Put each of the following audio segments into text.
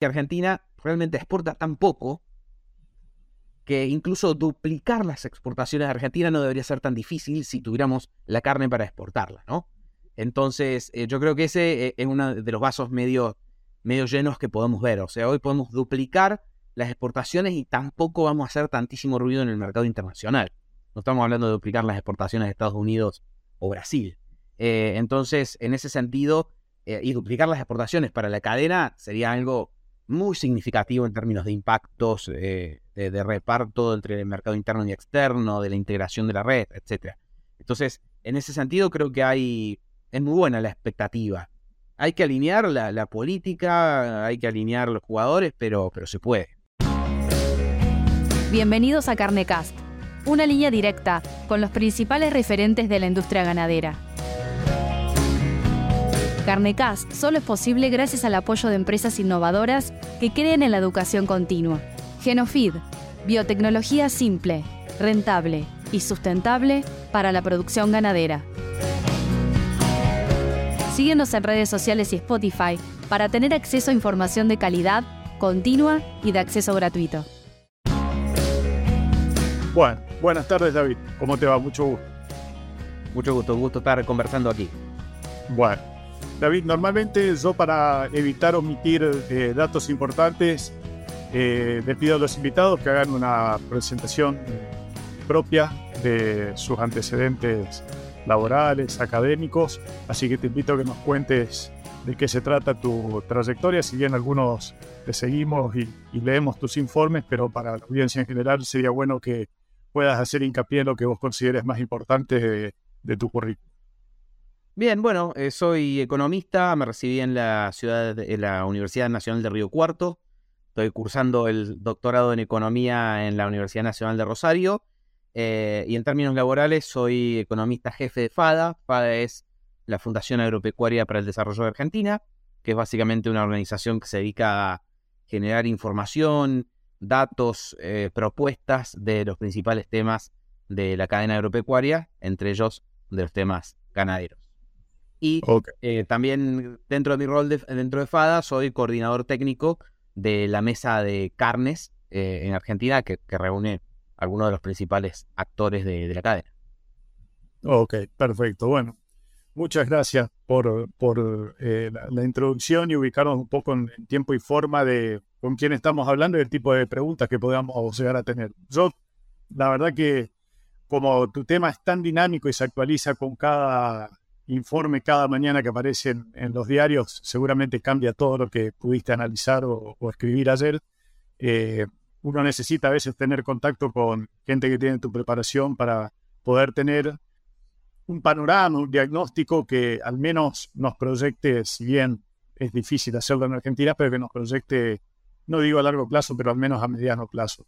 que Argentina realmente exporta tan poco que incluso duplicar las exportaciones de Argentina no debería ser tan difícil si tuviéramos la carne para exportarla, ¿no? Entonces, eh, yo creo que ese eh, es uno de los vasos medio, medio llenos que podemos ver. O sea, hoy podemos duplicar las exportaciones y tampoco vamos a hacer tantísimo ruido en el mercado internacional. No estamos hablando de duplicar las exportaciones de Estados Unidos o Brasil. Eh, entonces, en ese sentido, y duplicar las exportaciones para la cadena sería algo muy significativo en términos de impactos de, reparto entre el mercado interno y externo, de la integración de la red, etc. Entonces, en ese sentido, creo que hay es muy buena la expectativa. Hay que alinear la, política, hay que alinear los jugadores, pero, pero se puede. Bienvenidos a Carnecast, una línea directa con los principales referentes de la industria ganadera. Carnecast solo es posible gracias al apoyo de empresas innovadoras que creen en la educación continua. Genofeed, biotecnología simple, rentable y sustentable para la producción ganadera. Síguenos en redes sociales y Spotify para tener acceso a información de calidad, continua y de acceso gratuito. Bueno, buenas tardes David. ¿Cómo te va? Mucho gusto. Mucho gusto, gusto estar conversando aquí. Bueno, David, normalmente yo para evitar omitir eh, datos importantes, eh, le pido a los invitados que hagan una presentación propia de sus antecedentes laborales, académicos, así que te invito a que nos cuentes de qué se trata tu trayectoria, si bien algunos te seguimos y, leemos tus informes, pero para la audiencia en general sería bueno que puedas hacer hincapié en lo que vos consideres más importante de, tu currículum. Bien, bueno, eh, soy economista, me recibí en la ciudad de la Universidad Nacional de Río Cuarto, estoy cursando el doctorado en economía en la Universidad Nacional de Rosario eh, y en términos laborales, soy economista jefe de FADA. FADA es la Fundación Agropecuaria para el Desarrollo de Argentina, que es básicamente una organización que se dedica a generar información, datos, eh, propuestas de los principales temas de la cadena agropecuaria, entre ellos de los temas ganaderos. Y eh, también dentro de mi rol dentro de FADA soy coordinador técnico de la mesa de carnes en Argentina, que reúne algunos de los principales actores de, la cadena. Ok, perfecto. Bueno, muchas gracias por, por eh, la, introducción y ubicarnos un poco en, tiempo y forma de con quién estamos hablando y el tipo de preguntas que podamos llegar a tener. Yo, la verdad que como tu tema es tan dinámico y se actualiza con cada informe cada mañana que aparece en, los diarios, seguramente cambia todo lo que pudiste analizar o, escribir ayer. Eh, uno necesita a veces tener contacto con gente que tiene tu preparación para poder tener un panorama, un diagnóstico que al menos nos proyecte, si bien es difícil hacerlo en Argentina, pero que nos proyecte, no digo a largo plazo, pero al menos a mediano plazo.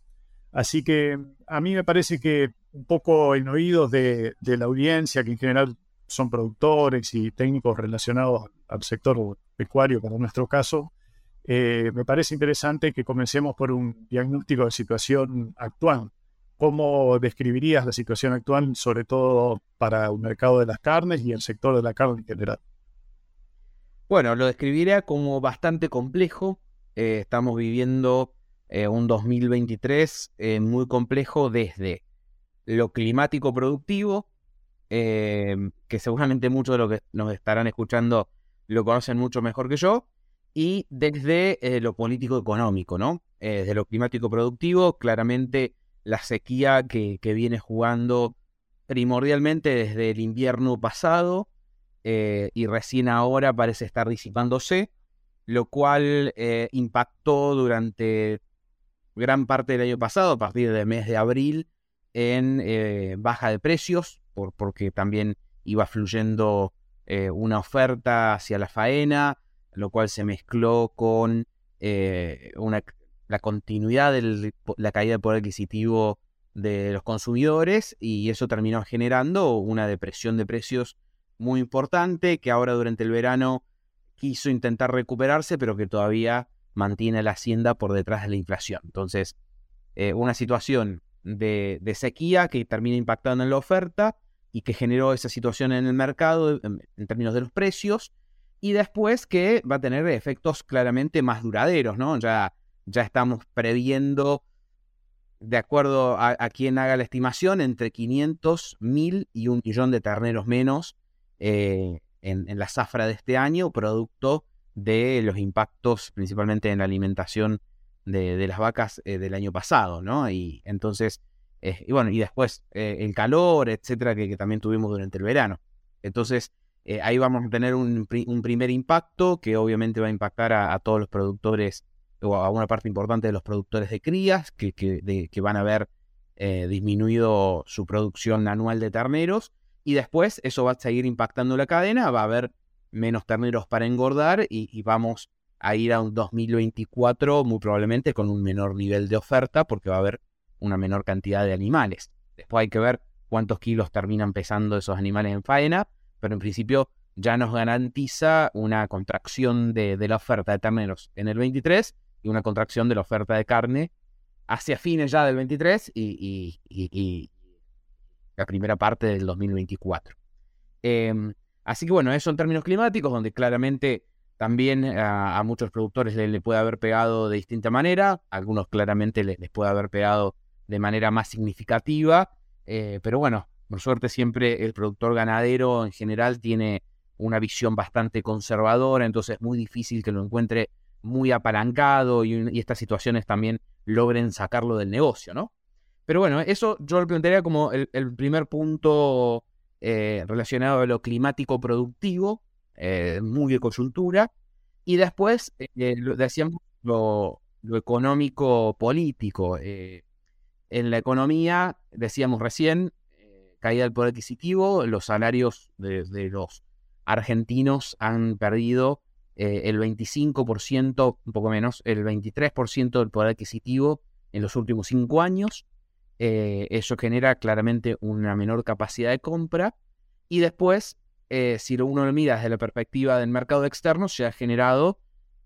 Así que a mí me parece que un poco en oídos de, de la audiencia, que en general son productores y técnicos relacionados al sector pecuario, para nuestro caso, eh, me parece interesante que comencemos por un diagnóstico de situación actual. ¿Cómo describirías la situación actual, sobre todo para el mercado de las carnes y el sector de la carne en general? Bueno, lo describiría como bastante complejo. Eh, estamos viviendo eh, un 2023 muy complejo desde lo climático productivo, que seguramente muchos de los que nos estarán escuchando lo conocen mucho mejor que yo, y desde eh, lo político económico, ¿no? Eh, desde lo climático productivo, claramente la sequía que, viene jugando primordialmente desde el invierno pasado eh, y recién ahora parece estar disipándose, lo cual impactó durante gran parte del año pasado, a partir del mes de abril, en baja de precios, por, porque también iba fluyendo una oferta hacia la faena, lo cual se mezcló con eh, la continuidad de la caída del poder adquisitivo de los consumidores y eso terminó generando una depresión de precios muy importante que ahora durante el verano quiso intentar recuperarse pero que todavía mantiene la hacienda por detrás de la inflación. Entonces, eh, una situación de, sequía que termina impactando en la oferta y que generó esa situación en el mercado en términos de los precios y después que va a tener efectos claramente más duraderos, ¿no? Ya, ya estamos previendo, de acuerdo a, quien haga la estimación, entre 500, 1000 y un millón de terneros menos eh, en, la zafra de este año, producto de los impactos principalmente en la alimentación de, las vacas eh, del año pasado, ¿no? Y entonces, eh, y bueno, y después el calor, etcétera, que, también tuvimos durante el verano. Entonces, ahí vamos a tener un, primer impacto que obviamente va a impactar a, todos los productores o a una parte importante de los productores de crías que, que van a ver disminuido su producción anual de terneros y después eso va a seguir impactando la cadena, va a haber menos terneros para engordar y, vamos a ir a un 2024 muy probablemente con un menor nivel de oferta porque va a haber una menor cantidad de animales. Después hay que ver cuántos kilos terminan pesando esos animales en faena, pero en principio ya nos garantiza una contracción de, la oferta de terneros en el 23 y una contracción de la oferta de carne hacia fines ya del 23 y, la primera parte del 2024. Em, así que bueno, eso en términos climáticos, donde claramente también a, muchos productores le, puede haber pegado de distinta manera, algunos claramente les, puede haber pegado de manera más significativa, eh, pero bueno, por suerte siempre el productor ganadero en general tiene una visión bastante conservadora, entonces es muy difícil que lo encuentre muy apalancado y, y estas situaciones también logren sacarlo del negocio, ¿no? Pero bueno, eso yo lo plantearía como el, primer punto eh, relacionado a lo climático productivo, eh, muy de coyuntura. Y después, eh, decíamos lo, económico político. en la economía, decíamos recién, caída del poder adquisitivo, los salarios de, los argentinos han perdido el 25%, un poco menos, el 23% del poder adquisitivo en los últimos cinco años. Eh, eso genera claramente una menor capacidad de compra. Y después, eh, si uno lo mira desde la perspectiva del mercado externo, se ha generado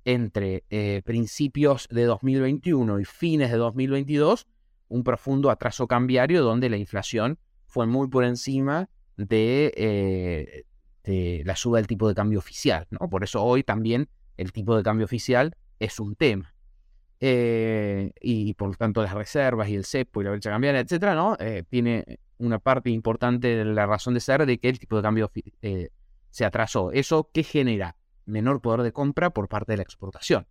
entre eh, principios de 2021 y fines de 2022 un profundo atraso cambiario donde la inflación fue muy por encima de, de la suba del tipo de cambio oficial. ¿no? Por eso hoy también el tipo de cambio oficial es un tema. Eh, y por lo tanto las reservas y el cepo y la brecha cambiaria, etcétera, ¿no? Eh, tiene una parte importante de la razón de ser de que el tipo de cambio eh, se atrasó. ¿Eso qué genera? Menor poder de compra por parte de la exportación.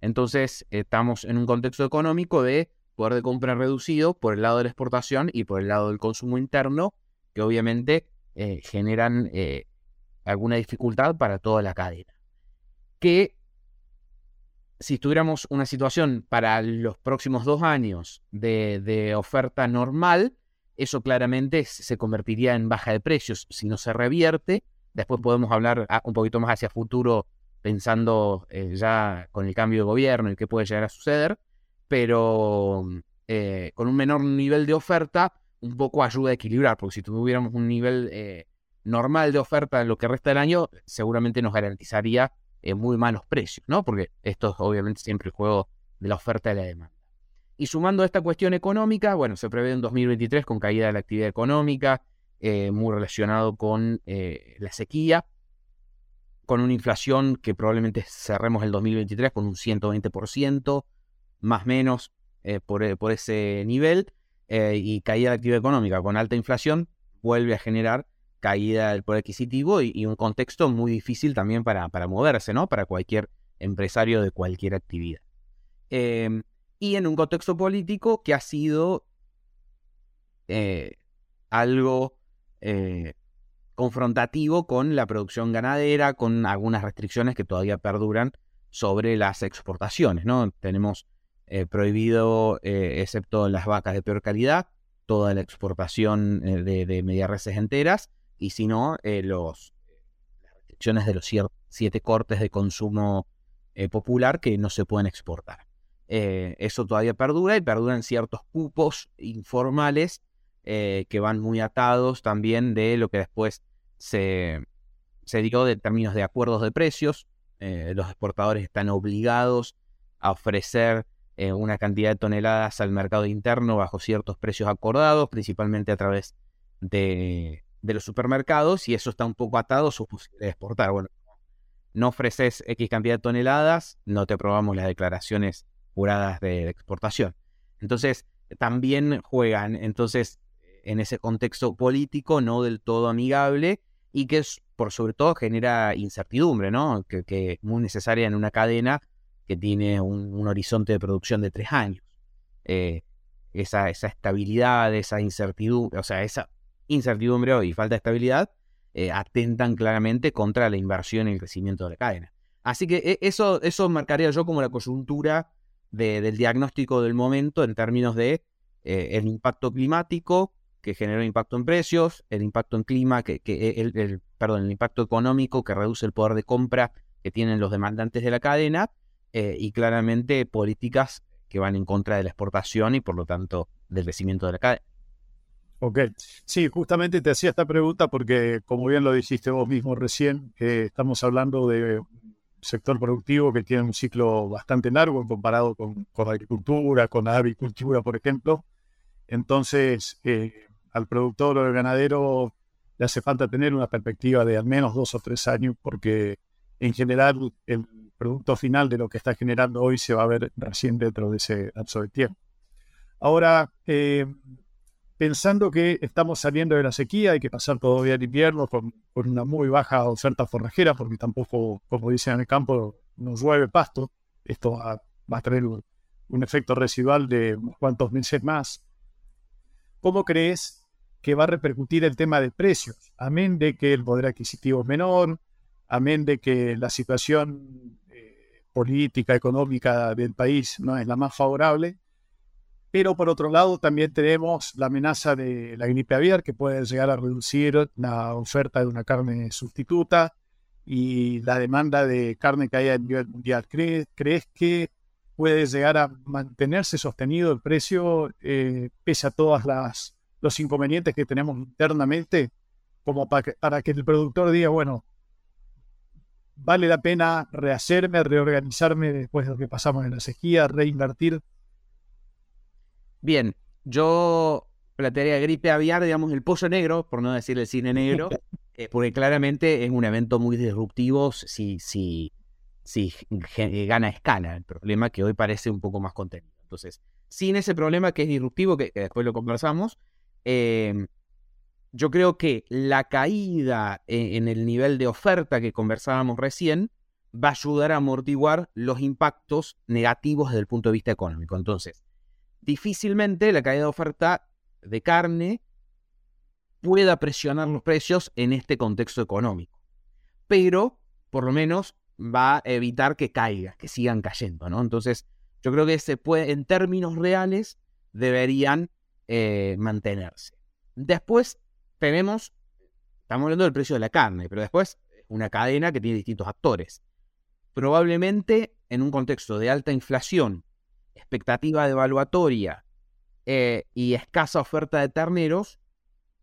Entonces, estamos en un contexto económico de poder de compra reducido por el lado de la exportación y por el lado del consumo interno, que obviamente generan alguna dificultad para toda la cadena. Que si tuviéramos una situación para los próximos dos años de, oferta normal, eso claramente se convertiría en baja de precios. Si no se revierte, después podemos hablar ah, un poquito más hacia futuro, pensando eh, ya con el cambio de gobierno y qué puede llegar a suceder, pero eh, con un menor nivel de oferta, un poco ayuda a equilibrar, porque si tuviéramos un nivel eh, normal de oferta en lo que resta del año, seguramente nos garantizaría muy malos precios, ¿no? Porque esto es obviamente siempre el juego de la oferta y la demanda. Y sumando a esta cuestión económica, bueno, se prevé un 2023 con caída de la actividad económica, eh, muy relacionado con eh, la sequía, con una inflación que probablemente cerremos el 2023 con un 120%, más o menos eh, por, por, ese nivel, y caída de actividad económica con alta inflación, vuelve a generar caída del poder adquisitivo y, un contexto muy difícil también para, para, moverse, ¿no? Para cualquier empresario de cualquier actividad. Y en un contexto político que ha sido eh, algo eh, confrontativo con la producción ganadera, con algunas restricciones que todavía perduran sobre las exportaciones, ¿no? Tenemos eh, prohibido, excepto las vacas de peor calidad, toda la exportación de, de mediarreses enteras y si no, las restricciones de los siete cortes de consumo popular que no se pueden exportar. Eh, eso todavía perdura y perduran ciertos cupos informales que van muy atados también de lo que después se, se dio de términos de acuerdos de precios. los exportadores están obligados a ofrecer una cantidad de toneladas al mercado interno bajo ciertos precios acordados, principalmente a través de, de los supermercados y eso está un poco atado a su posibilidad de exportar. Bueno, no ofreces X cantidad de toneladas, no te aprobamos las declaraciones juradas de exportación. Entonces, también juegan, entonces, en ese contexto político no del todo amigable y que por sobre todo genera incertidumbre, ¿no? Que, es muy necesaria en una cadena que tiene un, horizonte de producción de tres años. Eh, esa, esa estabilidad, esa incertidumbre, o sea, esa incertidumbre y falta de estabilidad eh, atentan claramente contra la inversión y el crecimiento de la cadena. Así que e, eso, eso marcaría yo como la coyuntura del diagnóstico del momento en términos de eh, el impacto climático que genera impacto en precios, el impacto en clima, que, que el, perdón, el impacto económico que reduce el poder de compra que tienen los demandantes de la cadena eh, y claramente políticas que van en contra de la exportación y por lo tanto del crecimiento de la cadena. Ok, sí, justamente te hacía esta pregunta porque, como bien lo dijiste vos mismo recién, eh, estamos hablando de sector productivo que tiene un ciclo bastante largo comparado con, con agricultura, con avicultura, por ejemplo. Entonces, eh, al productor o al ganadero le hace falta tener una perspectiva de al menos dos o tres años porque en general el producto final de lo que está generando hoy se va a ver recién dentro de ese lapso de tiempo. Ahora, eh, pensando que estamos saliendo de la sequía, hay que pasar todavía el invierno con, una muy baja oferta forrajera, porque tampoco, como dicen en el campo, nos llueve pasto. Esto va, a tener un, efecto residual de unos cuantos meses más. ¿Cómo crees que va a repercutir el tema de precios? Amén de que el poder adquisitivo es menor, amén de que la situación eh, política, económica del país no es la más favorable, pero por otro lado, también tenemos la amenaza de la gripe aviar, que puede llegar a reducir la oferta de una carne sustituta y la demanda de carne que haya a nivel mundial. ¿Crees, que puede llegar a mantenerse sostenido el precio eh, pese a todos los inconvenientes que tenemos internamente? Como para que el productor diga, bueno, vale la pena rehacerme, reorganizarme después de lo que pasamos en la sequía, reinvertir Bien, yo plantearía gripe aviar, digamos, el pollo negro, por no decir el cine negro, eh, porque claramente es un evento muy disruptivo si, si, si gana escala. El problema que hoy parece un poco más contenido. Entonces, sin ese problema que es disruptivo, que, después lo conversamos, em, yo creo que la caída en, en el nivel de oferta que conversábamos recién va a ayudar a amortiguar los impactos negativos desde el punto de vista económico. Entonces, difícilmente la caída de oferta de carne pueda presionar los precios en este contexto económico. Pero, por lo menos, va a evitar que caiga, que sigan cayendo, ¿no? Entonces, yo creo que se puede, en términos reales, deberían eh, mantenerse. Después tenemos, estamos hablando del precio de la carne, pero después una cadena que tiene distintos actores. Probablemente en un contexto de alta inflación expectativa devaluatoria eh, y escasa oferta de terneros,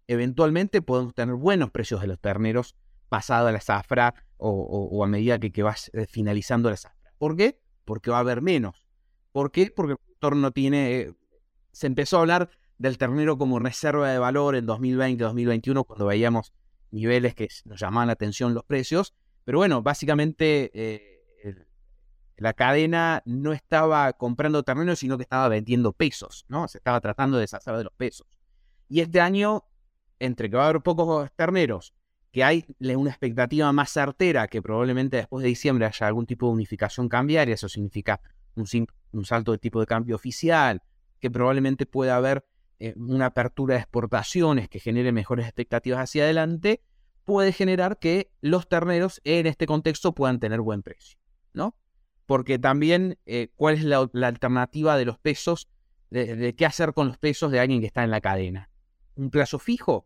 eventualmente podemos tener buenos precios de los terneros pasado la zafra o, a medida que, que va eh, finalizando la zafra. ¿Por qué? Porque va a haber menos. ¿Por qué? Porque el productor no tiene... Eh, se empezó a hablar del ternero como reserva de valor en 2020-2021 cuando veíamos niveles que nos llamaban la atención los precios. Pero bueno, básicamente la cadena no estaba comprando terrenos, sino que estaba vendiendo pesos, ¿no? Se estaba tratando de deshacer de los pesos. Y este año, entre que va a haber pocos terneros, que hay una expectativa más certera que probablemente después de diciembre haya algún tipo de unificación cambiaria, eso significa un, un salto de tipo de cambio oficial, que probablemente pueda haber eh, una apertura de exportaciones que genere mejores expectativas hacia adelante, puede generar que los terneros en este contexto puedan tener buen precio, ¿no? Porque también eh, cuál es la, alternativa de los pesos, de, qué hacer con los pesos de alguien que está en la cadena. ¿Un plazo fijo?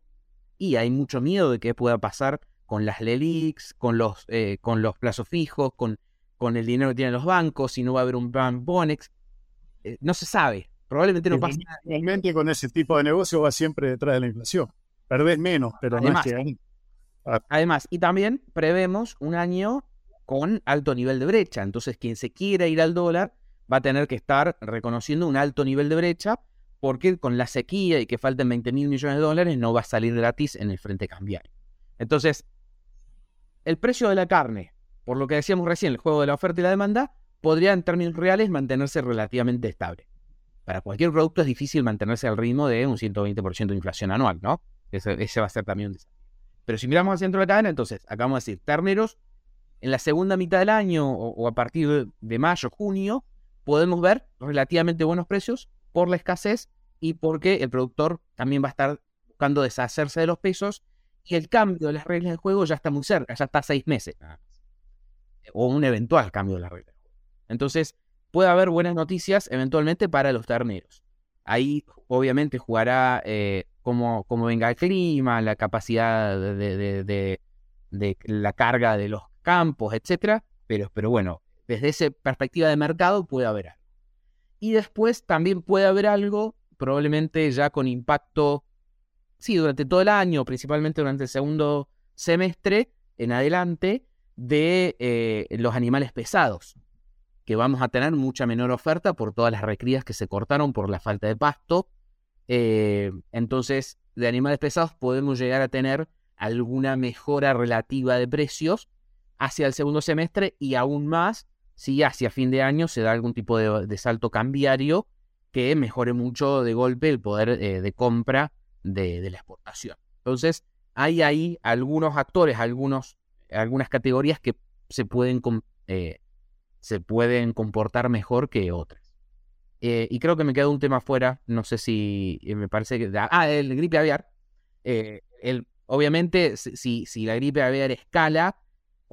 Y hay mucho miedo de qué pueda pasar con las LELIX, con los, eh, con los plazos fijos, con, con el dinero que tienen los bancos, si no va a haber un plan Bonex. Eh, no se sabe, probablemente no pasa nada. Realmente con ese tipo de negocio va siempre detrás de la inflación. Perdés menos, pero además, no es que... Además, y también prevemos un año con alto nivel de brecha. Entonces, quien se quiera ir al dólar va a tener que estar reconociendo un alto nivel de brecha porque con la sequía y que falten 20 mil millones de dólares no va a salir gratis en el frente cambiario. Entonces, el precio de la carne por lo que decíamos recién, el juego de la oferta y la demanda, podría en términos reales mantenerse relativamente estable. Para cualquier producto es difícil mantenerse al ritmo de un 120% de inflación anual, ¿no? Ese, va a ser también un desafío. Pero si miramos al centro de la cadena, entonces, acabamos de decir, terneros, en la segunda mitad del año o, a partir de mayo, junio, podemos ver relativamente buenos precios por la escasez y porque el productor también va a estar buscando deshacerse de los pesos y el cambio de las reglas de juego ya está muy cerca, ya está a seis meses O un eventual cambio de las reglas de juego. Entonces, puede haber buenas noticias eventualmente para los terneros. Ahí, obviamente, jugará eh, como, venga el clima, la capacidad de, la carga de los campos, etcétera. Pero, pero bueno, desde esa perspectiva de mercado puede haber algo. Y después también puede haber algo, probablemente ya con impacto sí, durante todo el año, principalmente durante el segundo semestre en adelante, de eh, los animales pesados, que vamos a tener mucha menor oferta por todas las recrías que se cortaron por la falta de pasto. Eh, entonces, de animales pesados podemos llegar a tener alguna mejora relativa de precios hacia el segundo semestre y aún más si hacia fin de año se da algún tipo de, salto cambiario que mejore mucho de golpe el poder eh, de compra de, la exportación. Entonces, hay ahí algunos actores, algunos, algunas categorías que se pueden, eh, se pueden comportar mejor que otras. Eh, y creo que me queda un tema fuera, no sé si me parece que... Ah, el gripe aviar. el, obviamente, si, si la gripe aviar escala,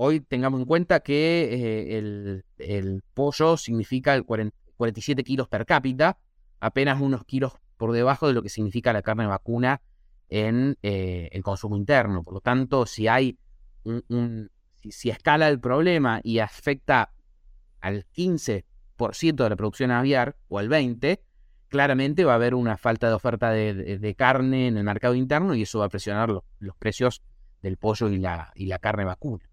hoy tengamos en cuenta que el, el, pollo significa el 47 kilos per cápita, apenas unos kilos por debajo de lo que significa la carne vacuna en eh, el consumo interno. Por lo tanto, si hay un, si, escala el problema y afecta al 15% de la producción aviar o al 20%, claramente va a haber una falta de oferta de, carne en el mercado interno y eso va a presionar los precios del pollo y la, y la carne vacuna.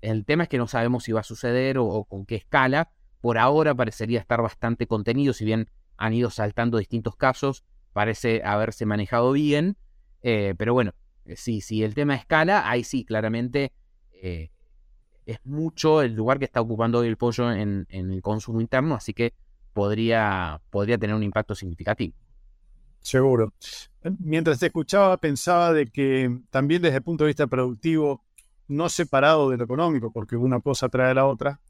El tema es que no sabemos si va a suceder o, con qué escala. Por ahora parecería estar bastante contenido, si bien han ido saltando distintos casos, parece haberse manejado bien, eh, pero bueno, eh, sí, si el tema escala, ahí sí, claramente eh, es mucho el lugar que está ocupando hoy el pollo en, el consumo interno, así que podría, podría tener un impacto significativo. Seguro. Mientras te escuchaba, pensaba de que también desde el punto de vista productivo, no separado de lo económico, porque una cosa trae a la otra,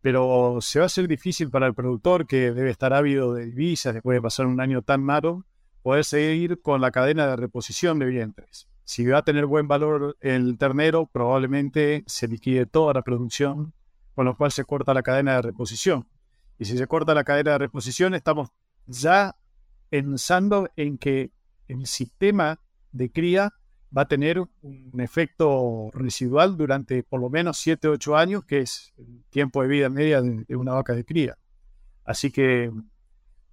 pero se va a hacer difícil para el productor que debe estar ávido de divisas después de pasar un año tan malo, poder seguir con la cadena de reposición de vientres. Si va a tener buen valor el ternero, probablemente se liquide toda la producción, con lo cual se corta la cadena de reposición. Y si se corta la cadena de reposición, estamos ya pensando en que el sistema de cría va a tener un efecto residual durante por lo menos 7 o 8 años, que es el tiempo de vida media de, una vaca de cría. Así que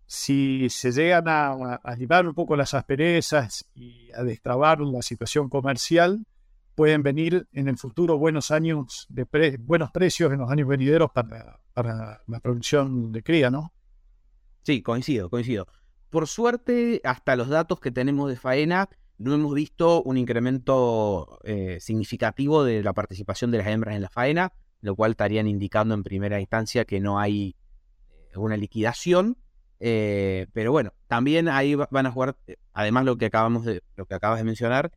si se llegan a, a, un poco las asperezas y a destrabar la situación comercial, pueden venir en el futuro buenos años de buenos precios en los años venideros para, para la producción de cría, ¿no? Sí, coincido, coincido. Por suerte, hasta los datos que tenemos de faena, no hemos visto un incremento eh, significativo de la participación de las hembras en la faena, lo cual estarían indicando en primera instancia que no hay eh, una liquidación. Eh, pero bueno, también ahí van a jugar, además lo que acabamos de, lo que acabas de mencionar,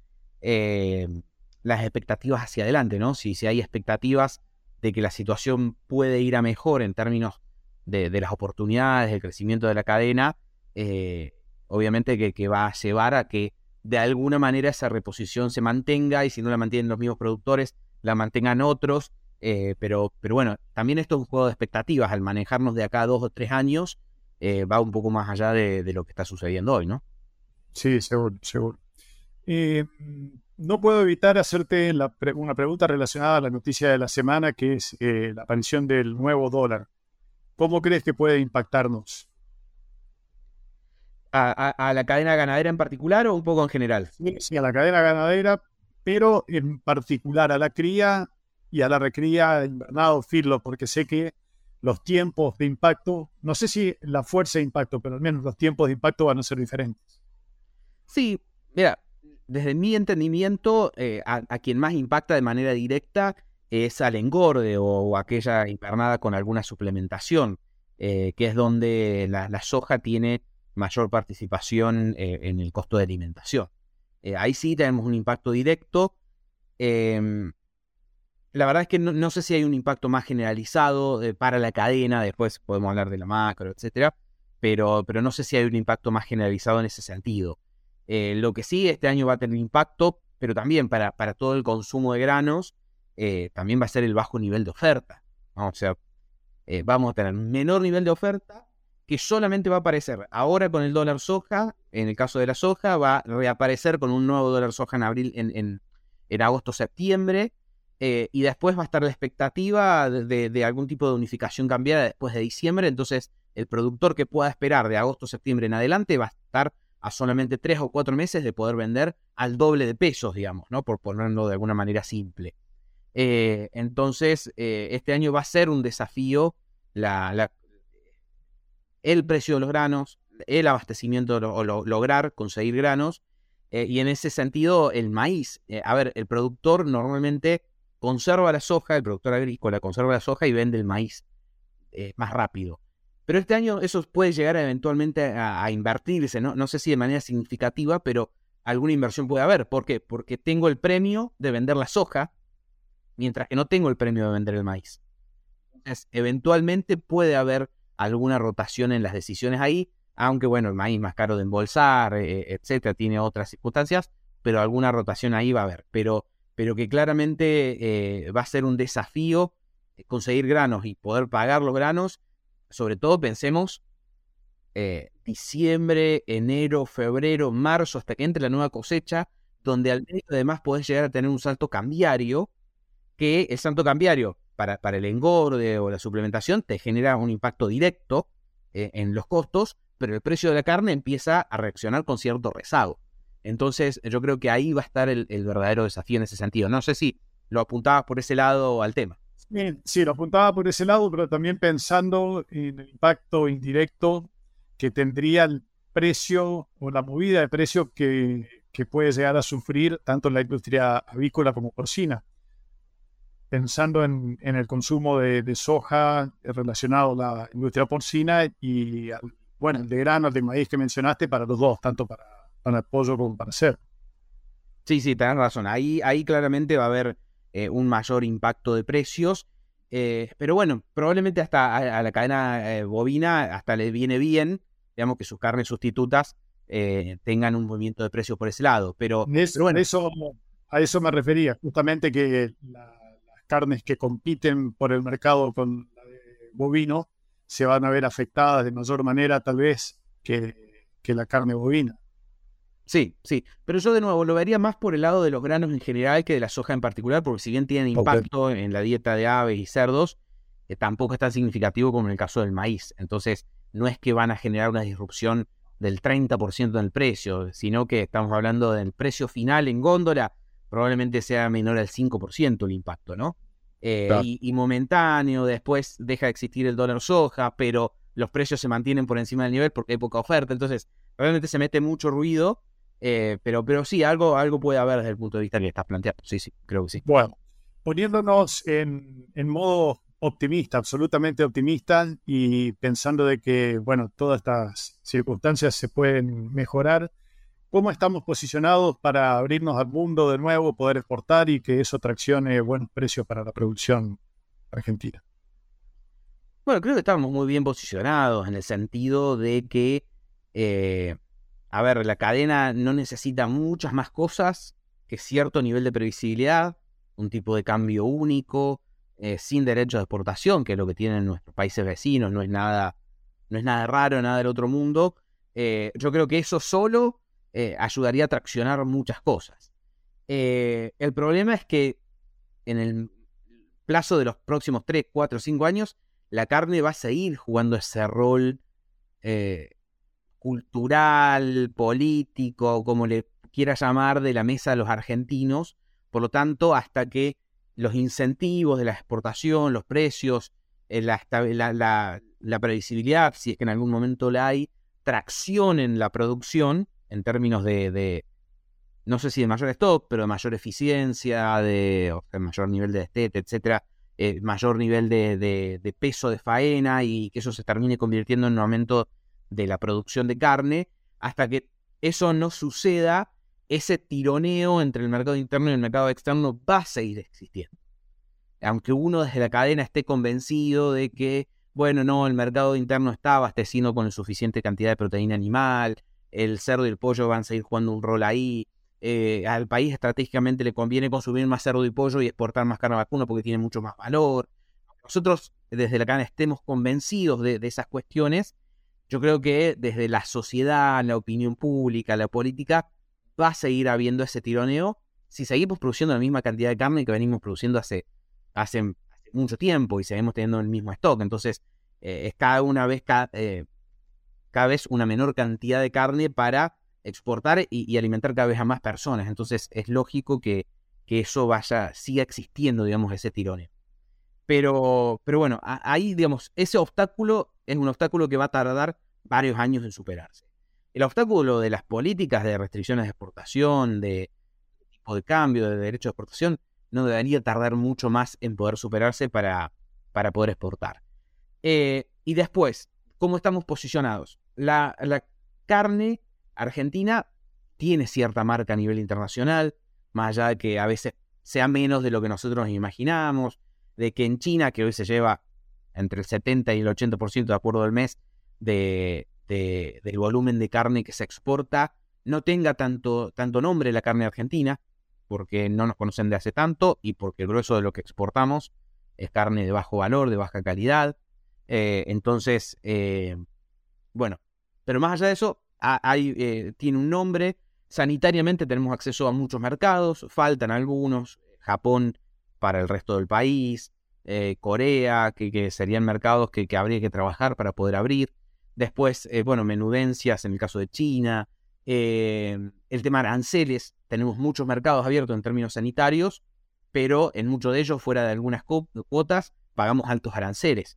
las expectativas hacia adelante, ¿no? Si, si hay expectativas de que la situación puede ir a mejor en términos de, las oportunidades, del crecimiento de la cadena, obviamente que, que va a llevar a que de alguna manera esa reposición se mantenga y si no la mantienen los mismos productores, la mantengan otros. Eh, pero, pero bueno, también esto es un juego de expectativas. Al manejarnos de acá dos o tres años, eh, va un poco más allá de, lo que está sucediendo hoy, ¿no? Sí, seguro, seguro. Eh, no puedo evitar hacerte una pregunta relacionada a la noticia de la semana, que es la aparición del nuevo dólar. ¿Cómo crees que puede impactarnos? A, la cadena ganadera en particular o un poco en general? Sí, a la cadena ganadera, pero en particular a la cría y a la recría invernado filo, porque sé que los tiempos de impacto, no sé si la fuerza de impacto, pero al menos los tiempos de impacto van a ser diferentes. Sí, mira, desde mi entendimiento, eh, a, quien más impacta de manera directa es al engorde o, aquella invernada con alguna suplementación, que es donde la, soja tiene mayor participación en el costo de alimentación. ahí sí tenemos un impacto directo. Em, la verdad es que no, sé si hay un impacto más generalizado para la cadena, después podemos hablar de la macro, etcétera, pero, pero no sé si hay un impacto más generalizado en ese sentido. Eh, lo que sí, este año va a tener impacto, pero también para, para todo el consumo de granos, eh, también va a ser el bajo nivel de oferta. O sea, eh, vamos a tener menor nivel de oferta que solamente va a aparecer ahora con el dólar soja, en el caso de la soja, va a reaparecer con un nuevo dólar soja en abril, en, en, agosto-septiembre, y después va a estar la expectativa de, de, algún tipo de unificación cambiada después de diciembre, entonces el productor que pueda esperar de agosto-septiembre en adelante va a estar a solamente tres o cuatro meses de poder vender al doble de pesos, digamos, ¿no? Por ponerlo de alguna manera simple. Eh, entonces, eh, este año va a ser un desafío la, el precio de los granos, el abastecimiento o lograr conseguir granos. Eh, y en ese sentido, el maíz. a ver, el productor normalmente conserva la soja, el productor agrícola conserva la soja y vende el maíz más rápido. Pero este año eso puede llegar eventualmente a, invertirse, ¿no? no sé si de manera significativa, pero alguna inversión puede haber. ¿Por qué? Porque tengo el premio de vender la soja, mientras que no tengo el premio de vender el maíz. Entonces, eventualmente puede haber alguna rotación en las decisiones ahí, aunque bueno, el maíz más caro de embolsar, eh, etcétera, tiene otras circunstancias, pero alguna rotación ahí va a haber. Pero, pero que claramente eh, va a ser un desafío eh, conseguir granos y poder pagar los granos sobre todo pensemos eh, diciembre, enero, febrero, marzo, hasta que entre la nueva cosecha, donde al medio además podés llegar a tener un salto cambiario, que el salto cambiario para, para el engorde o la suplementación te genera un impacto directo eh, en los costos, pero el precio de la carne empieza a reaccionar con cierto rezago. Entonces, yo creo que ahí va a estar el, verdadero desafío en ese sentido. No sé si lo apuntabas por ese lado al tema. Sí, lo apuntaba por ese lado, pero también pensando en el impacto indirecto que tendría el precio o la movida de precio que, que puede llegar a sufrir tanto la industria avícola como porcina. Pensando en, en el consumo de, de, soja relacionado a la industria porcina y, bueno, el de grano, el de maíz que mencionaste, para los dos, tanto para, para el pollo como para cerdo. Sí, sí, tenés razón. Ahí, ahí claramente va a haber eh, un mayor impacto de precios. Eh, pero bueno, probablemente hasta a, la cadena eh, bovina hasta le viene bien, digamos que sus carnes sustitutas tengan un movimiento de precios por ese lado. Pero, bueno. eso, a eso me refería, justamente que las carnes que compiten por el mercado con la de bovino se van a ver afectadas de mayor manera tal vez que, que la carne bovina. Sí, sí, pero yo de nuevo lo vería más por el lado de los granos en general que de la soja en particular, porque si bien tienen impacto en la dieta de aves y cerdos, eh, tampoco es tan significativo como en el caso del maíz. Entonces, no es que van a generar una disrupción del 30% en el precio, sino que estamos hablando del precio final en góndola, probablemente sea menor al 5% el impacto, ¿no? Eh, y, y, momentáneo, después deja de existir el dólar soja, pero los precios se mantienen por encima del nivel porque hay poca oferta, entonces realmente se mete mucho ruido eh, pero, pero sí, algo, algo puede haber desde el punto de vista que estás planteando. Sí, sí, creo que sí. Bueno, poniéndonos en, en modo optimista, absolutamente optimista y pensando de que, bueno, todas estas circunstancias se pueden mejorar. ¿Cómo estamos posicionados para abrirnos al mundo de nuevo, poder exportar y que eso traccione buenos precios para la producción argentina? Bueno, creo que estamos muy bien posicionados en el sentido de que eh, a ver, la cadena no necesita muchas más cosas que cierto nivel de previsibilidad, un tipo de cambio único, eh, sin derecho de exportación, que es lo que tienen nuestros países vecinos, no es nada, no es nada raro, nada del otro mundo. Eh, yo creo que eso solo eh, ayudaría a traccionar muchas cosas. el problema es que en el plazo de los próximos 3, 4, 5 años, la carne va a seguir jugando ese rol cultural, político, como le quiera llamar, de la mesa de los argentinos. Por lo tanto, hasta que los incentivos de la exportación, los precios, eh, la, la, previsibilidad, si es que en algún momento la hay, traccionen la producción en términos de, no sé si de mayor stock, pero de mayor eficiencia, de, mayor nivel de destete, etcétera, eh, mayor nivel de, peso de faena y que eso se termine convirtiendo en un aumento de la producción de carne, hasta que eso no suceda, ese tironeo entre el mercado interno y el mercado externo va a seguir existiendo. Aunque uno desde la cadena esté convencido de que, bueno, no, el mercado interno está abasteciendo con suficiente cantidad de proteína animal, el cerdo y el pollo van a seguir jugando un rol ahí, eh, al país estratégicamente le conviene consumir más cerdo y pollo y exportar más carne vacuna porque tiene mucho más valor. Nosotros desde la cadena estemos convencidos de, esas cuestiones, yo creo que desde la sociedad, la opinión pública, la política, va a seguir habiendo ese tironeo si seguimos produciendo la misma cantidad de carne que venimos produciendo hace, hace, mucho tiempo y seguimos teniendo el mismo stock. Entonces, eh, es cada una vez, cada, eh, cada vez una menor cantidad de carne para exportar y, alimentar cada vez a más personas. Entonces es lógico que, eso vaya, siga existiendo, digamos, ese tirón. Pero, pero bueno, ahí, digamos, ese obstáculo es un obstáculo que va a tardar varios años en superarse. El obstáculo de las políticas de restricciones de exportación, de tipo de cambio, de derecho de exportación, no debería tardar mucho más en poder superarse para, para poder exportar. Eh, y después, ¿cómo estamos posicionados? La, carne Argentina tiene cierta marca a nivel internacional, más allá de que a veces sea menos de lo que nosotros imaginamos, de que en China, que hoy se lleva entre el 70 y el 80% de acuerdo del mes de, del volumen de carne que se exporta, no tenga tanto, tanto nombre la carne argentina, porque no nos conocen de hace tanto y porque el grueso de lo que exportamos es carne de bajo valor, de baja calidad. Eh, entonces, eh, bueno, pero más allá de eso, eh, tiene un nombre. Sanitariamente tenemos acceso a muchos mercados, faltan algunos. Japón para el resto del país, eh, Corea, que, serían mercados que, habría que trabajar para poder abrir. Después, eh, bueno, menudencias en el caso de China. el tema aranceles, tenemos muchos mercados abiertos en términos sanitarios, pero en muchos de ellos, fuera de algunas cuotas, pagamos altos aranceles.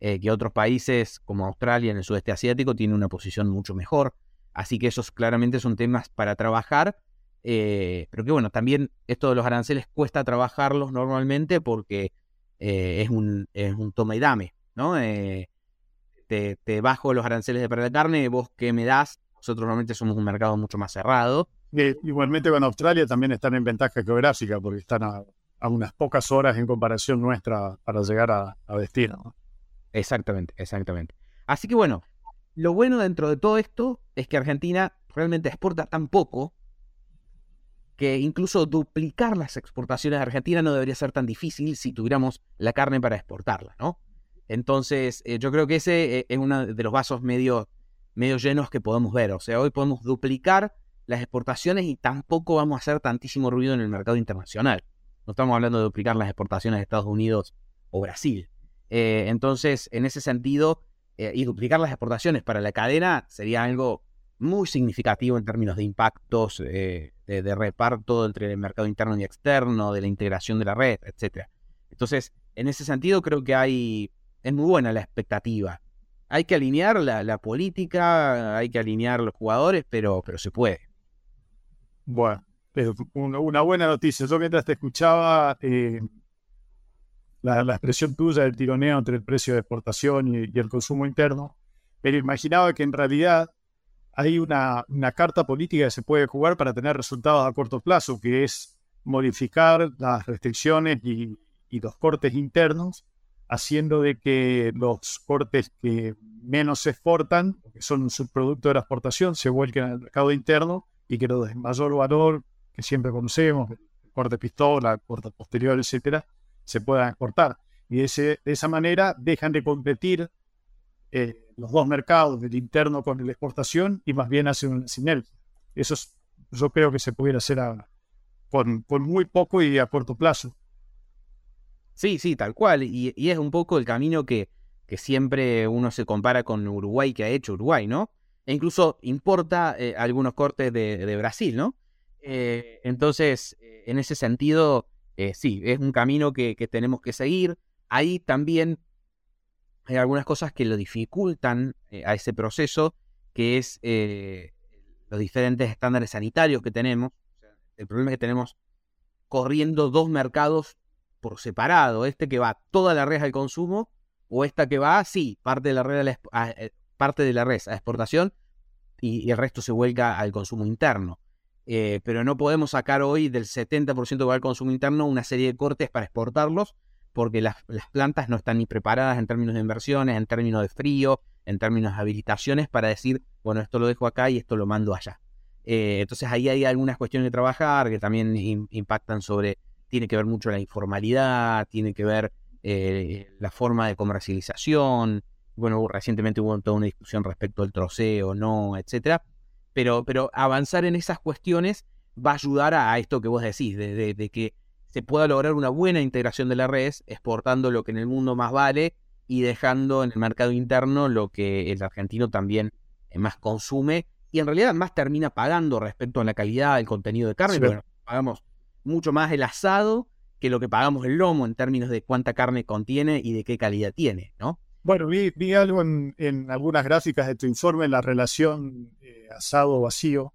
Eh, que otros países como Australia en el sudeste asiático tienen una posición mucho mejor. Así que esos claramente son temas para trabajar. Eh, pero que bueno, también esto de los aranceles cuesta trabajarlos normalmente porque eh, es, un, es un toma y dame, ¿no? Te, te, bajo los aranceles de para la carne, vos qué me das. Nosotros normalmente somos un mercado mucho más cerrado. igualmente con Australia también están en ventaja geográfica porque están a, unas pocas horas en comparación nuestra para llegar a, a destino. Exactamente, exactamente. Así que bueno, lo bueno dentro de todo esto es que Argentina realmente exporta tan poco que incluso duplicar las exportaciones de Argentina no debería ser tan difícil si tuviéramos la carne para exportarla, ¿no? Entonces, eh, yo creo que ese eh, es uno de los vasos medio, medio llenos que podemos ver. O sea, hoy podemos duplicar las exportaciones y tampoco vamos a hacer tantísimo ruido en el mercado internacional. No estamos hablando de duplicar las exportaciones de Estados Unidos o Brasil. Eh, entonces, en ese sentido, eh, y duplicar las exportaciones para la cadena sería algo muy significativo en términos de impactos, eh, de, reparto entre el mercado interno y externo, de la integración de la red, etc. Entonces, en ese sentido, creo que hay, es muy buena la expectativa. Hay que alinear la, política, hay que alinear los jugadores, pero, pero se puede. Bueno, una, buena noticia. Yo mientras te escuchaba, la, expresión tuya del tironeo entre el precio de exportación y, el consumo interno, pero imaginaba que en realidad hay una, carta política que se puede jugar para tener resultados a corto plazo, que es modificar las restricciones y, los cortes internos, haciendo de que los cortes que menos se exportan, que son un subproducto de la exportación, se vuelquen al mercado interno y que los de mayor valor, que siempre conocemos, corte pistola, corte posterior, etcétera, se puedan exportar. Y de, esa manera dejan de competir eh, los dos mercados, el interno con la exportación, y más bien hacen una sinergia. Eso yo creo que se pudiera hacer con, muy poco y a corto plazo. Sí, sí, tal cual. Y, es un poco el camino que, que, siempre uno se compara con Uruguay que ha hecho Uruguay, ¿no? E incluso importa eh, algunos cortes de, Brasil, ¿no? Eh, entonces, en ese sentido, eh, sí, es un camino que, tenemos que seguir. Ahí también hay algunas cosas que lo dificultan eh, a ese proceso, que es eh, los diferentes estándares sanitarios que tenemos. El problema es que tenemos corriendo dos mercados por separado. Este que va toda la red al consumo o esta que va, sí, parte de la red a, eh, parte de la red a exportación y, el resto se vuelca al consumo interno. Eh, pero no podemos sacar hoy del 70% que va al consumo interno una serie de cortes para exportarlos porque las, plantas no están ni preparadas en términos de inversiones, en términos de frío, en términos de habilitaciones para decir, bueno, esto lo dejo acá y esto lo mando allá. Eh, entonces ahí hay algunas cuestiones de trabajar que también impactan sobre, tiene que ver mucho la informalidad, tiene que ver eh, la forma de comercialización. Bueno, recientemente hubo toda una discusión respecto al troceo, no, etcétera. Pero, pero avanzar en esas cuestiones va a ayudar a, esto que vos decís, de, que se pueda lograr una buena integración de la red, exportando lo que en el mundo más vale y dejando en el mercado interno lo que el argentino también eh, más consume y en realidad más termina pagando respecto a la calidad del contenido de carne. Bueno, pagamos mucho más el asado que lo que pagamos el lomo en términos de cuánta carne contiene y de qué calidad tiene, ¿no? Bueno, vi, algo en, algunas gráficas de tu informe, la relación eh, asado-vacío,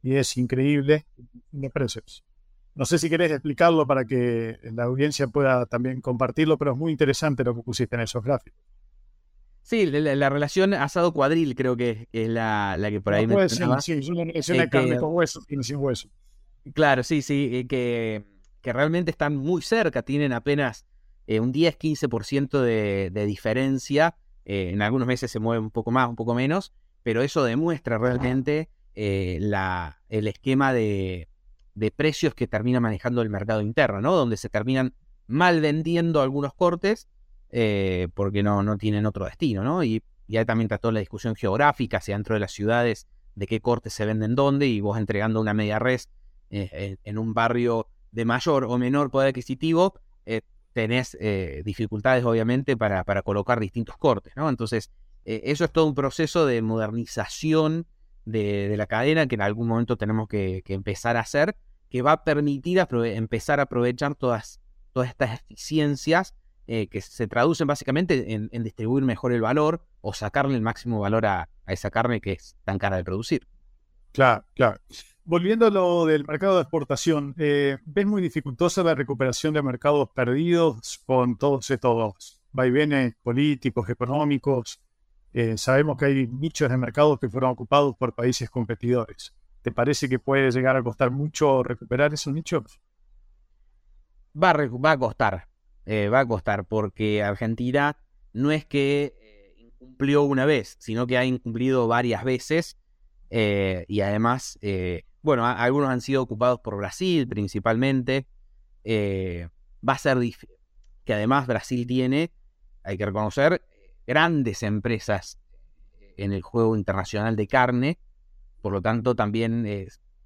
y es increíble de precios. No sé si querés explicarlo para que la audiencia pueda también compartirlo, pero es muy interesante lo que pusiste en esos gráficos. Sí, la, relación asado-cuadril creo que es la, que por ahí me sí, es una relación de carne con hueso y sin hueso. Claro, sí, sí, eh, que, que realmente están muy cerca, tienen apenas eh, un 10-15% de, de, diferencia. Eh, en algunos meses se mueve un poco más, un poco menos, pero eso demuestra realmente la, el esquema de, de precios que termina manejando el mercado interno, ¿no? Donde se terminan mal vendiendo algunos cortes eh, porque no, no tienen otro destino, ¿no? Y, ya también trató la discusión geográfica hacia dentro de las ciudades, de qué cortes se venden dónde, y vos entregando una media res eh, en un barrio de mayor o menor poder adquisitivo, eh, tenés dificultades obviamente para, para, colocar distintos cortes, ¿no? Entonces, eso es todo un proceso de modernización de, la cadena que en algún momento tenemos que, empezar a hacer, que va a permitir empezar a aprovechar todas, todas estas eficiencias eh, que se traducen básicamente en, distribuir mejor el valor o sacarle el máximo valor a, esa carne que es tan cara de producir. Claro, claro. Volviendo a lo del mercado de exportación, eh, ¿ves muy dificultosa la recuperación de mercados perdidos con todos estos vaivenes políticos, económicos? Eh, sabemos que hay nichos de mercados que fueron ocupados por países competidores. ¿Te parece que puede llegar a costar mucho recuperar esos nichos? Va va a costar, eh, va a costar, porque Argentina no es que eh, incumplió una vez, sino que ha incumplido varias veces. Eh, y además, bueno, algunos han sido ocupados por Brasil principalmente. va a ser difícil. Que además Brasil tiene, hay que reconocer, grandes empresas en el juego internacional de carne. Por lo tanto, también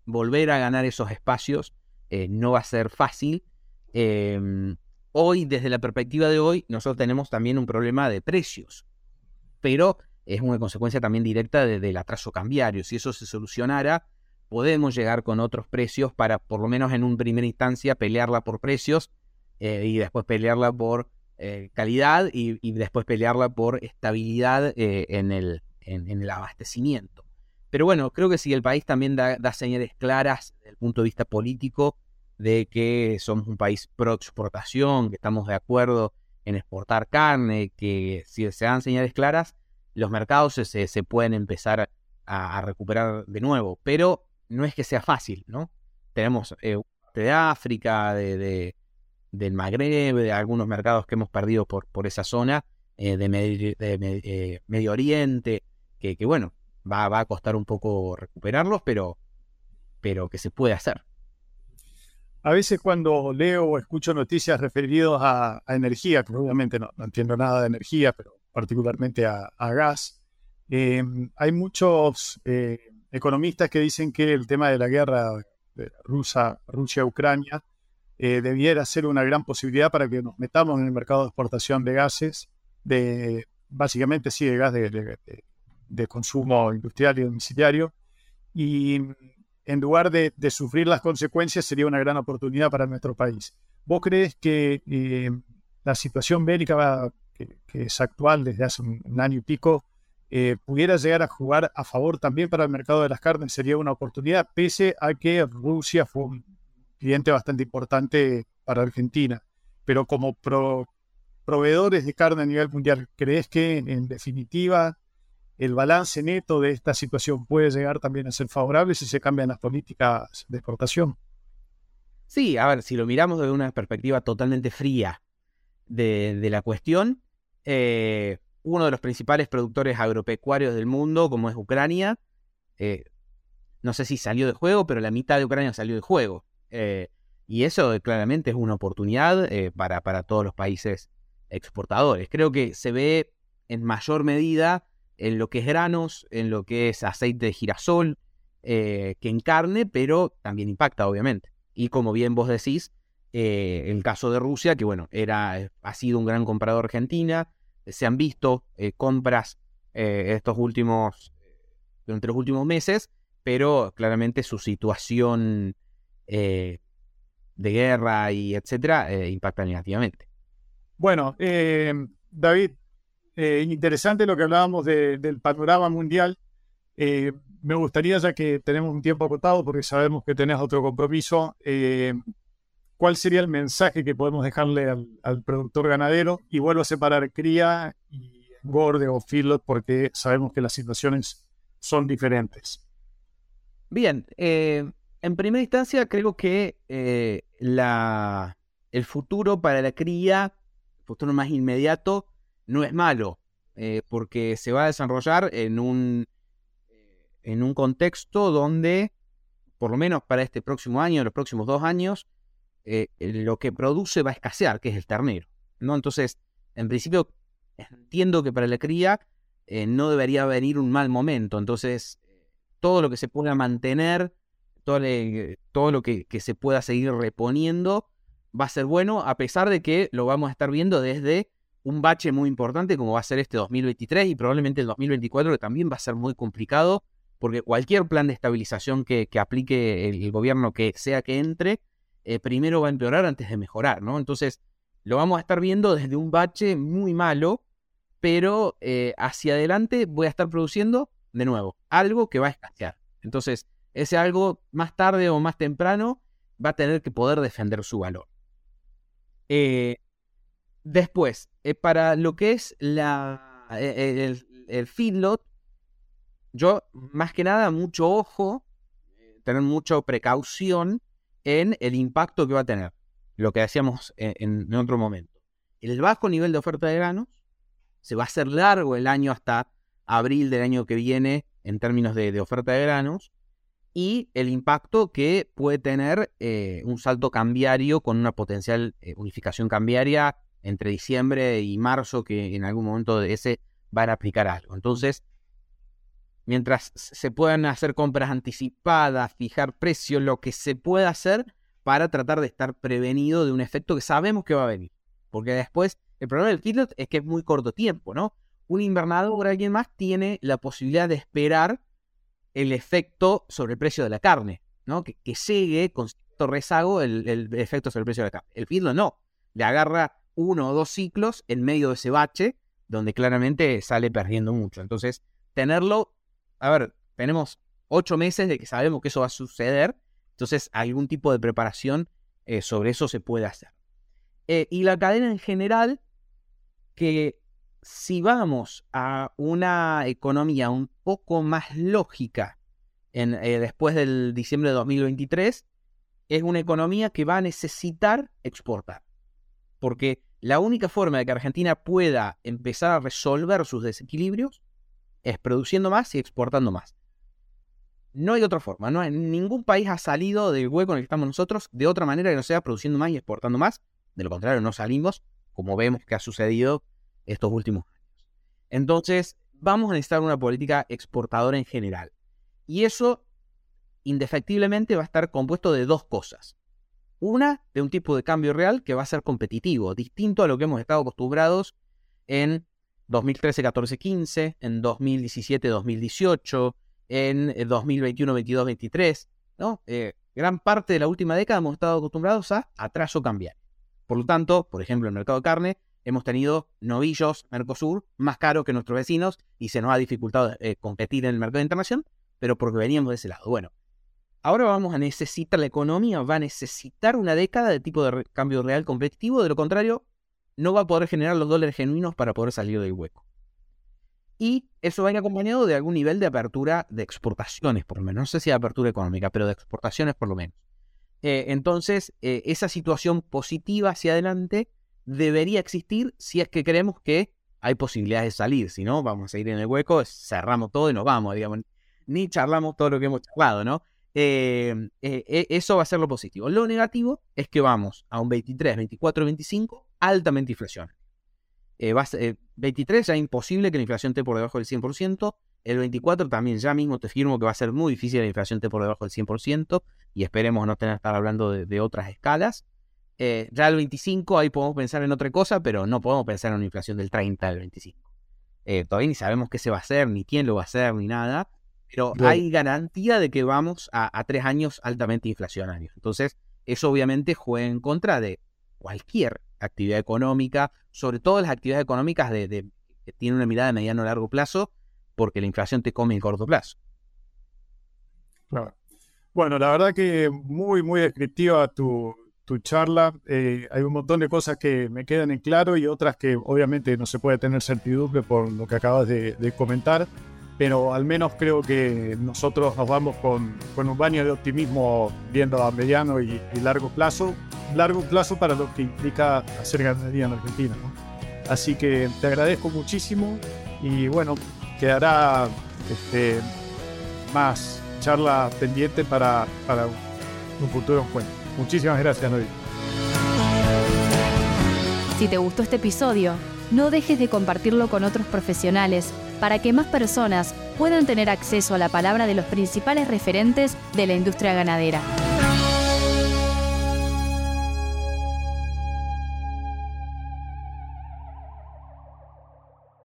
volver a ganar esos espacios no va a ser fácil. Em, Hoy, desde la perspectiva de hoy, nosotros tenemos también un problema de precios, pero es una consecuencia también directa del atraso cambiario. Si eso se solucionara, podemos llegar con otros precios para, por lo menos en una primera instancia, pelearla por precios eh, y después pelearla por eh, calidad y, después pelearla por estabilidad eh, en, el, en, el abastecimiento. Pero bueno, creo que si el país también da, da señales claras desde el punto de vista político, de que somos un país pro exportación, que estamos de acuerdo en exportar carne, que si se dan señales claras, los mercados se, pueden empezar a, recuperar de nuevo. Pero no es que sea fácil, ¿no? Tenemos eh, de África, de, del Magreb, de algunos mercados que hemos perdido por, por esa zona, eh, de, eh, Medio Oriente, que, que bueno, va, va, a costar un poco recuperarlos, pero, pero que se puede hacer. A veces cuando leo o escucho noticias referidas a, energía, que obviamente no, entiendo nada de energía, pero particularmente a, gas, em, hay muchos eh, economistas que dicen que el tema de la guerra de Rusia-Ucrania eh, debiera ser una gran posibilidad para que nos metamos en el mercado de exportación de gases, de básicamente sí, de gas de, de consumo industrial y domiciliario. Y en lugar de, sufrir las consecuencias, sería una gran oportunidad para nuestro país. ¿Vos crees que eh, la situación bélica que, es actual desde hace un, año y pico eh, pudiera llegar a jugar a favor también para el mercado de las carnes, sería una oportunidad, pese a que Rusia fue un cliente bastante importante para Argentina. Pero como proveedores de carne a nivel mundial, ¿crees que en definitiva el balance neto de esta situación puede llegar también a ser favorable si se cambian las políticas de exportación? Sí, a ver, si lo miramos desde una perspectiva totalmente fría de, la cuestión, eh, uno de los principales productores agropecuarios del mundo, como es Ucrania, eh, no sé si salió de juego, pero la mitad de Ucrania salió de juego. Eh, y eso claramente es una oportunidad para, para todos los países exportadores. Creo que se ve en mayor medida en lo que es granos, en lo que es aceite de girasol, que en carne, pero también impacta, obviamente. Y como bien vos decís, eh, el caso de Rusia, que bueno, era, eh, ha sido un gran comprador Argentina, eh, se han visto compras estos últimos, durante los últimos meses, pero claramente su situación de guerra y etcétera impacta negativamente. Bueno, David, interesante lo que hablábamos del panorama mundial. me gustaría, ya que tenemos un tiempo acotado, porque sabemos que tenés otro compromiso, ¿cuál sería el mensaje que podemos dejarle al, productor ganadero? Y vuelvo a separar cría y engorde o feedlot porque sabemos que las situaciones son diferentes. Bien, eh, en primera instancia creo que eh, la, el futuro para la cría, el futuro más inmediato, no es malo, eh, porque se va a desarrollar en un, en un contexto donde, por lo menos para este próximo año, los próximos dos años, eh, lo que produce va a escasear, que es el ternero. ¿no? Entonces, en principio, entiendo que para la cría eh, no debería venir un mal momento. Entonces, todo lo que se pueda mantener, todo, lo que, se pueda seguir reponiendo, va a ser bueno, a pesar de que lo vamos a estar viendo desde un bache muy importante como va a ser este 2023 y probablemente el 2024, que también va a ser muy complicado, porque cualquier plan de estabilización que, aplique el, gobierno que sea que entre, eh, primero va a empeorar antes de mejorar, ¿no? Entonces, lo vamos a estar viendo desde un bache muy malo, pero eh, hacia adelante voy a estar produciendo de nuevo algo que va a escasear. Entonces, ese algo más tarde o más temprano va a tener que poder defender su valor. Eh, después, para lo que es la, el, el feedlot, yo más que nada mucho ojo, tener mucha precaución en el impacto que va a tener, lo que decíamos en, otro momento. El bajo nivel de oferta de granos se va a hacer largo el año hasta abril del año que viene en términos de, oferta de granos y el impacto que puede tener eh, un salto cambiario con una potencial eh, unificación cambiaria entre diciembre y marzo que en algún momento de ese van a aplicar algo. Entonces, mientras se puedan hacer compras anticipadas, fijar precios, lo que se pueda hacer para tratar de estar prevenido de un efecto que sabemos que va a venir. Porque después, el problema del feedlot es que es muy corto tiempo, ¿no? Un invernador o alguien más tiene la posibilidad de esperar el efecto sobre el precio de la carne, ¿no? Que, que llegue con cierto rezago el, efecto sobre el precio de la carne. El feedlot no. Le agarra uno o dos ciclos en medio de ese bache, donde claramente sale perdiendo mucho. Entonces, tenerlo a ver, tenemos ocho meses de que sabemos que eso va a suceder, entonces algún tipo de preparación eh, sobre eso se puede hacer. Eh, y la cadena en general, que si vamos a una economía un poco más lógica eh, después del diciembre de 2023, es una economía que va a necesitar exportar. Porque la única forma de que Argentina pueda empezar a resolver sus desequilibrios es produciendo más y exportando más. No hay otra forma, no ningún país ha salido del hueco en el que estamos nosotros de otra manera que no sea produciendo más y exportando más. De lo contrario, no salimos, como vemos que ha sucedido estos últimos años. Entonces, vamos a necesitar una política exportadora en general. Y eso, indefectiblemente, va a estar compuesto de dos cosas. Una, de un tipo de cambio real que va a ser competitivo, distinto a lo que hemos estado acostumbrados en 2013, 14, 15, en 2017, 2018, en 2021, 22, 23, ¿no? Eh, gran parte de la última década hemos estado acostumbrados a atraso cambiar. Por lo tanto, por ejemplo, el mercado de carne hemos tenido novillos Mercosur más caros que nuestros vecinos y se nos ha dificultado eh, competir en el mercado internacional, pero porque veníamos de ese lado. Bueno, ahora vamos a necesitar, la economía va a necesitar una década de tipo de cambio real competitivo, de lo contrario, no va a poder generar los dólares genuinos para poder salir del hueco. Y eso va a ir acompañado de algún nivel de apertura de exportaciones, por lo menos. No sé si de apertura económica, pero de exportaciones por lo menos. Eh, entonces, eh, esa situación positiva hacia adelante debería existir si es que creemos que hay posibilidades de salir. Si no, vamos a ir en el hueco, cerramos todo y nos vamos, digamos. Ni charlamos todo lo que hemos charlado, ¿no? Eh, eso va a ser lo positivo. Lo negativo es que vamos a un 23, 24, 25 altamente inflacionario. 23 ya es imposible que la inflación esté por debajo del 100%. El 24 también ya mismo te firmo que va a ser muy difícil la inflación esté por debajo del 100% y esperemos no tener que estar hablando de, otras escalas. Eh, ya el 25 ahí podemos pensar en otra cosa, pero no podemos pensar en una inflación del 30 al 25. Eh, todavía ni sabemos qué se va a hacer, ni quién lo va a hacer, ni nada, pero hay garantía de que vamos a, tres años altamente inflacionarios. Entonces, eso obviamente juega en contra de cualquier actividad económica, sobre todo las actividades económicas de, que tienen una mirada de mediano a largo plazo, porque la inflación te come en corto plazo. Claro. Bueno, la verdad que muy, muy descriptiva tu, tu charla. Eh, hay un montón de cosas que me quedan en claro y otras que obviamente no se puede tener certidumbre por lo que acabas de, comentar, pero al menos creo que nosotros nos vamos con, con un baño de optimismo viendo a mediano y, largo plazo. Largo plazo para lo que implica hacer ganadería en Argentina. Así que te agradezco muchísimo y bueno, quedará este, más charla pendiente para, para un futuro encuentro. Muchísimas gracias, Noy. Si te gustó este episodio, no dejes de compartirlo con otros profesionales para que más personas puedan tener acceso a la palabra de los principales referentes de la industria ganadera.